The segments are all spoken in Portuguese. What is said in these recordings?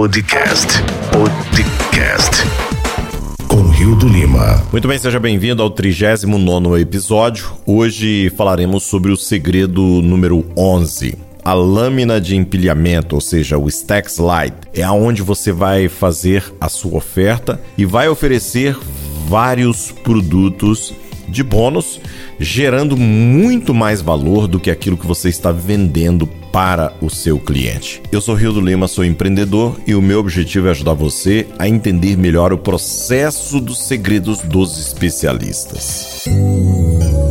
Podcast. Podcast. Com Rio do Lima. Muito bem, seja bem-vindo ao 39 episódio. Hoje falaremos sobre o segredo número 11. A lâmina de empilhamento, ou seja, o stack slide, é aonde você vai fazer a sua oferta e vai oferecer vários produtos de bônus, gerando muito mais valor do que aquilo que você está vendendo para o seu cliente. Eu sou Rio do Lima, sou empreendedor e o meu objetivo é ajudar você a entender melhor o processo dos segredos dos especialistas.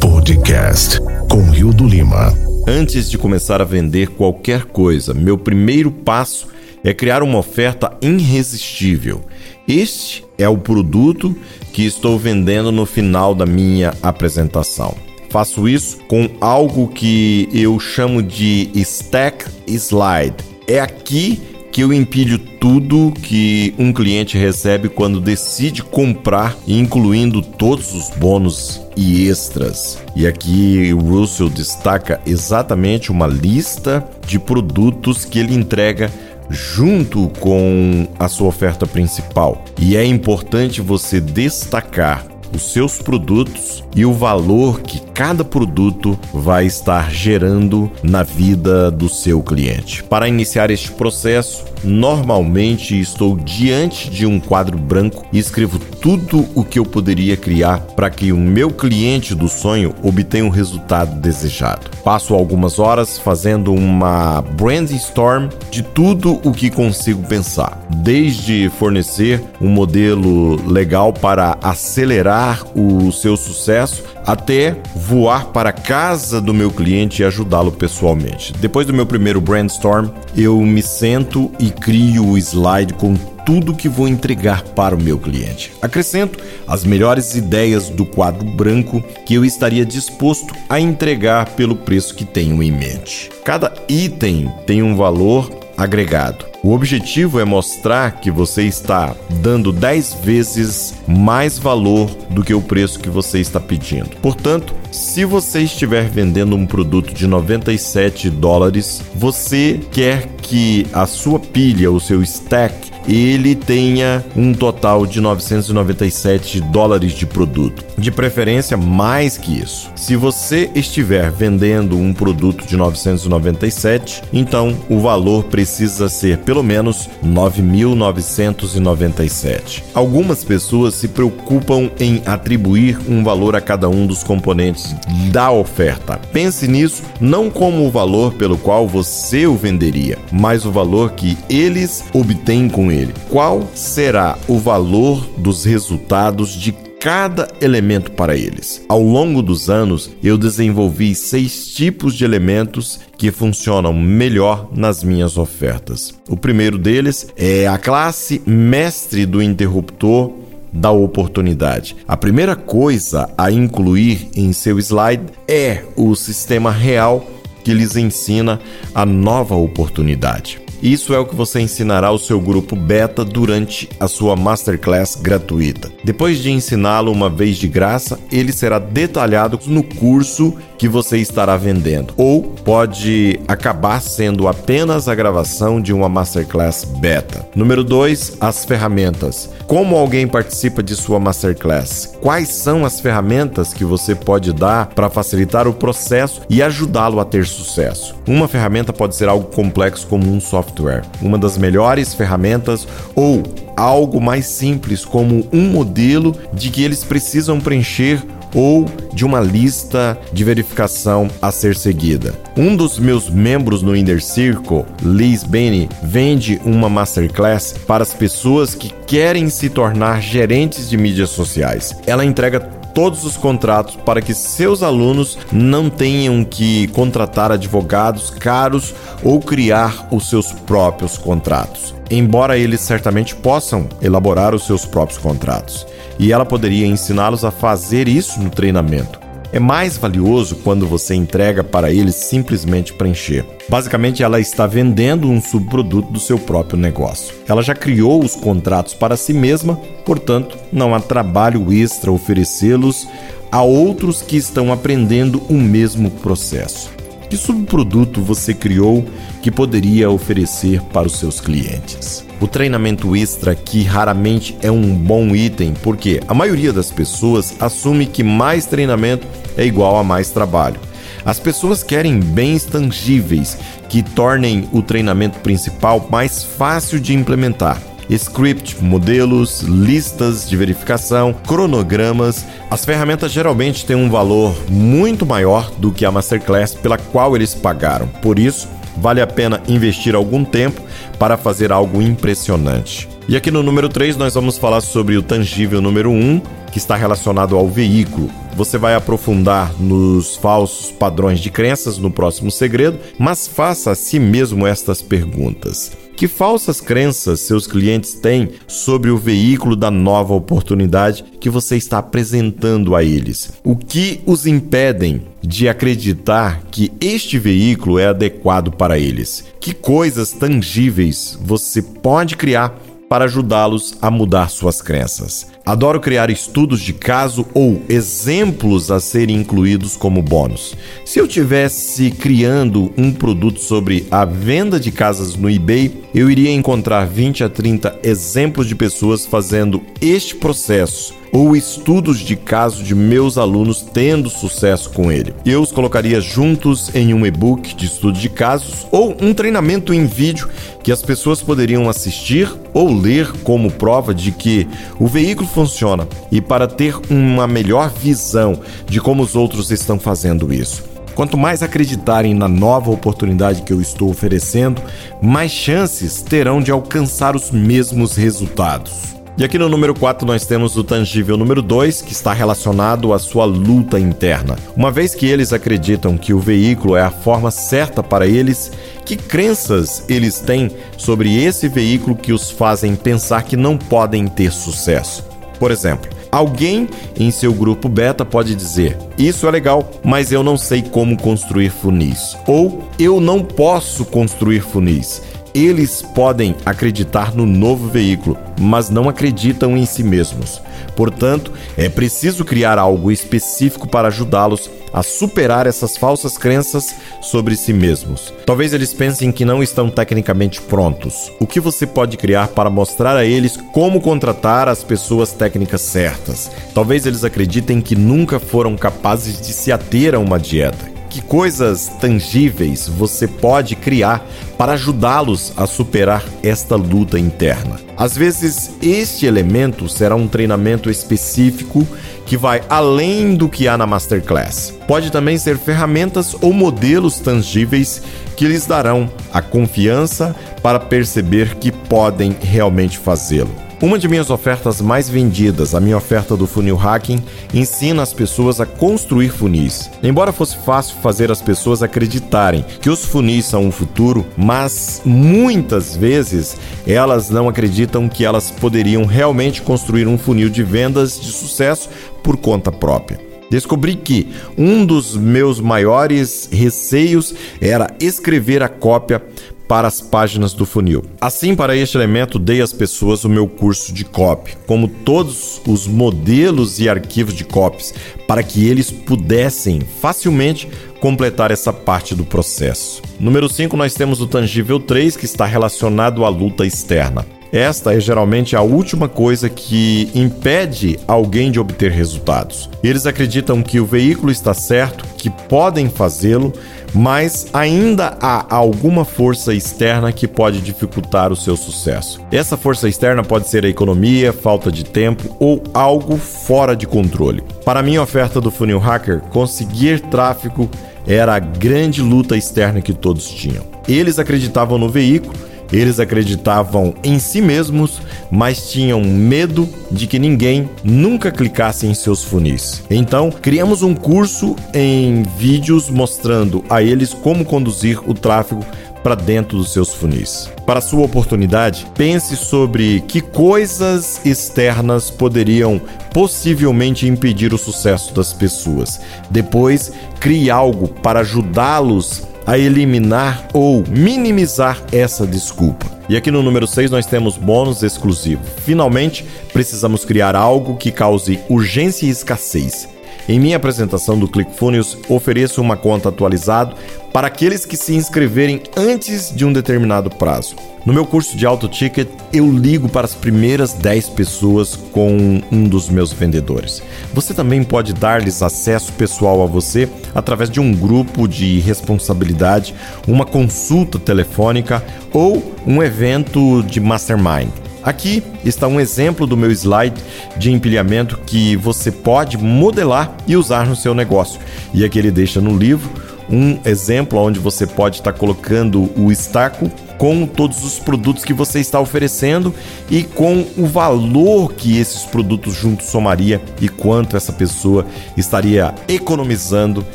Podcast com Rio do Lima. Antes de começar a vender qualquer coisa, meu primeiro passo é criar uma oferta irresistível. Este é o produto que estou vendendo no final da minha apresentação. Faço isso com algo que eu chamo de stack slide. É aqui que eu empilho tudo que um cliente recebe quando decide comprar, incluindo todos os bônus e extras. E aqui o Russell destaca exatamente uma lista de produtos que ele entrega junto com a sua oferta principal. E é importante você destacar os seus produtos e o valor que cada produto vai estar gerando na vida do seu cliente. Para iniciar este processo, normalmente estou diante de um quadro branco e escrevo tudo o que eu poderia criar para que o meu cliente do sonho obtenha o resultado desejado. Passo algumas horas fazendo uma brainstorm de tudo o que consigo pensar, desde fornecer um modelo legal para acelerar o seu sucesso até voar para a casa do meu cliente e ajudá-lo pessoalmente. Depois do meu primeiro brainstorm, eu me sento e crio o slide com tudo que vou entregar para o meu cliente. Acrescento as melhores ideias do quadro branco que eu estaria disposto a entregar pelo preço que tenho em mente. Cada item tem um valor agregado. O objetivo é mostrar que você está dando 10 vezes mais valor do que o preço que você está pedindo. Portanto, se você estiver vendendo um produto de 97 dólares, você quer que a sua pilha, o seu stack, ele tenha um total de 997 dólares de produto. De preferência, mais que isso. Se você estiver vendendo um produto de 997, então o valor precisa ser pelo menos 9.997. Algumas pessoas se preocupam em atribuir um valor a cada um dos componentes da oferta. Pense nisso não como o valor pelo qual você o venderia, mas o valor que eles obtêm com ele ele. Qual será o valor dos resultados de cada elemento para eles. Ao longo dos anos, eu desenvolvi seis tipos de elementos que funcionam melhor nas minhas ofertas. O primeiro deles é a classe mestre do interruptor da oportunidade. A primeira coisa a incluir em seu slide é o sistema real que lhes ensina a nova oportunidade. Isso é o que você ensinará ao seu grupo beta durante a sua masterclass gratuita. Depois de ensiná-lo uma vez de graça, ele será detalhado no curso que você estará vendendo, ou pode acabar sendo apenas a gravação de uma masterclass beta. Número 2, as ferramentas. Como alguém participa de sua masterclass? Quais são as ferramentas que você pode dar para facilitar o processo e ajudá-lo a ter sucesso? Uma ferramenta pode ser algo complexo como um software, uma das melhores ferramentas ou algo mais simples como um modelo de que eles precisam preencher ou de uma lista de verificação a ser seguida. Um dos meus membros no Inner Circle, Liz Benny, vende uma masterclass para as pessoas que querem se tornar gerentes de mídias sociais. Ela entrega todos os contratos para que seus alunos não tenham que contratar advogados caros ou criar os seus próprios contratos. Embora eles certamente possam elaborar os seus próprios contratos e ela poderia ensiná-los a fazer isso no treinamento. É mais valioso quando você entrega para eles simplesmente preencher. Basicamente, ela está vendendo um subproduto do seu próprio negócio. Ela já criou os contratos para si mesma, portanto, não há trabalho extra oferecê-los a outros que estão aprendendo o mesmo processo. Que subproduto você criou que poderia oferecer para os seus clientes? O treinamento extra que raramente é um bom item, porque a maioria das pessoas assume que mais treinamento é igual a mais trabalho. As pessoas querem bens tangíveis que tornem o treinamento principal mais fácil de implementar script, modelos, listas de verificação, cronogramas. As ferramentas geralmente têm um valor muito maior do que a Masterclass pela qual eles pagaram. Por isso, vale a pena investir algum tempo para fazer algo impressionante. E aqui no número 3 nós vamos falar sobre o tangível número 1, que está relacionado ao veículo. Você vai aprofundar nos falsos padrões de crenças no próximo segredo, mas faça a si mesmo estas perguntas. Que falsas crenças seus clientes têm sobre o veículo da nova oportunidade que você está apresentando a eles? O que os impedem de acreditar que este veículo é adequado para eles? Que coisas tangíveis você pode criar para ajudá-los a mudar suas crenças. Adoro criar estudos de caso ou exemplos a serem incluídos como bônus. Se eu tivesse criando um produto sobre a venda de casas no eBay, eu iria encontrar 20 a 30 exemplos de pessoas fazendo este processo ou estudos de caso de meus alunos tendo sucesso com ele. Eu os colocaria juntos em um e-book de estudo de casos ou um treinamento em vídeo que as pessoas poderiam assistir ou ler como prova de que o veículo funciona e para ter uma melhor visão de como os outros estão fazendo isso. Quanto mais acreditarem na nova oportunidade que eu estou oferecendo, mais chances terão de alcançar os mesmos resultados. E aqui no número 4 nós temos o tangível número 2, que está relacionado à sua luta interna. Uma vez que eles acreditam que o veículo é a forma certa para eles, que crenças eles têm sobre esse veículo que os fazem pensar que não podem ter sucesso? Por exemplo, alguém em seu grupo beta pode dizer: Isso é legal, mas eu não sei como construir funis. Ou eu não posso construir funis eles podem acreditar no novo veículo, mas não acreditam em si mesmos. Portanto, é preciso criar algo específico para ajudá-los a superar essas falsas crenças sobre si mesmos. Talvez eles pensem que não estão tecnicamente prontos. O que você pode criar para mostrar a eles como contratar as pessoas técnicas certas? Talvez eles acreditem que nunca foram capazes de se ater a uma dieta que coisas tangíveis você pode criar para ajudá-los a superar esta luta interna. Às vezes, este elemento será um treinamento específico que vai além do que há na Masterclass. Pode também ser ferramentas ou modelos tangíveis que lhes darão a confiança para perceber que podem realmente fazê-lo. Uma de minhas ofertas mais vendidas, a minha oferta do funil hacking, ensina as pessoas a construir funis. Embora fosse fácil fazer as pessoas acreditarem que os funis são o futuro, mas muitas vezes elas não acreditam que elas poderiam realmente construir um funil de vendas de sucesso por conta própria. Descobri que um dos meus maiores receios era escrever a cópia para as páginas do funil. Assim, para este elemento, dei às pessoas o meu curso de copy, como todos os modelos e arquivos de copies, para que eles pudessem facilmente completar essa parte do processo. Número 5, nós temos o tangível 3, que está relacionado à luta externa. Esta é geralmente a última coisa que impede alguém de obter resultados. Eles acreditam que o veículo está certo, que podem fazê-lo, mas ainda há alguma força externa que pode dificultar o seu sucesso. Essa força externa pode ser a economia, falta de tempo ou algo fora de controle. Para minha oferta do Funil Hacker, conseguir tráfego era a grande luta externa que todos tinham. Eles acreditavam no veículo eles acreditavam em si mesmos, mas tinham medo de que ninguém nunca clicasse em seus funis. Então, criamos um curso em vídeos mostrando a eles como conduzir o tráfego para dentro dos seus funis. Para sua oportunidade, pense sobre que coisas externas poderiam possivelmente impedir o sucesso das pessoas. Depois, crie algo para ajudá-los a eliminar ou minimizar essa desculpa. E aqui no número 6 nós temos bônus exclusivo. Finalmente, precisamos criar algo que cause urgência e escassez. Em minha apresentação do ClickFunnels, ofereço uma conta atualizado para aqueles que se inscreverem antes de um determinado prazo. No meu curso de auto ticket, eu ligo para as primeiras 10 pessoas com um dos meus vendedores. Você também pode dar-lhes acesso pessoal a você através de um grupo de responsabilidade, uma consulta telefônica ou um evento de mastermind. Aqui está um exemplo do meu slide de empilhamento que você pode modelar e usar no seu negócio. E aqui ele deixa no livro um exemplo onde você pode estar colocando o estaco com todos os produtos que você está oferecendo e com o valor que esses produtos juntos somaria e quanto essa pessoa estaria economizando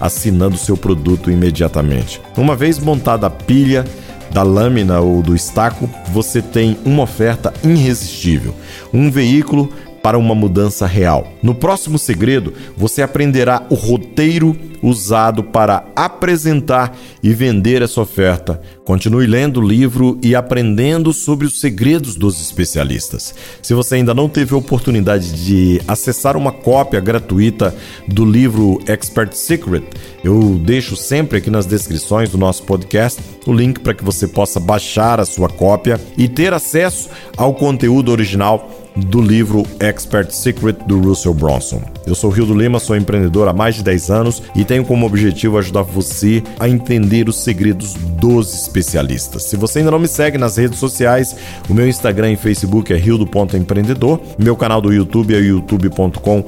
assinando seu produto imediatamente. Uma vez montada a pilha, da lâmina ou do estaco, você tem uma oferta irresistível. Um veículo para uma mudança real. No próximo segredo, você aprenderá o roteiro usado para apresentar e vender essa oferta. Continue lendo o livro e aprendendo sobre os segredos dos especialistas. Se você ainda não teve a oportunidade de acessar uma cópia gratuita do livro Expert Secret, eu deixo sempre aqui nas descrições do nosso podcast o link para que você possa baixar a sua cópia e ter acesso ao conteúdo original do livro Expert Secret do Russell Bronson. Eu sou Rio do Lima, sou empreendedor há mais de 10 anos e tenho como objetivo ajudar você a entender os segredos dos especialistas. Se você ainda não me segue nas redes sociais, o meu Instagram e Facebook é rio.empreendedor, meu canal do YouTube é youtube.com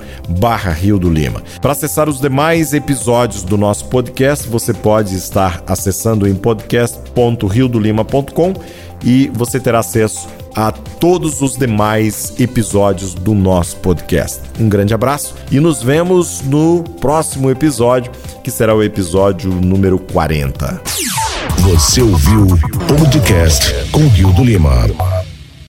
Rio do Lima. Para acessar os demais episódios do nosso podcast, você pode estar acessando em podcast.riodolima.com e você terá acesso a todos os demais episódios do nosso podcast. Um grande abraço e nos vemos no próximo episódio, que será o episódio número 40. Você ouviu o podcast com Rio do Lima.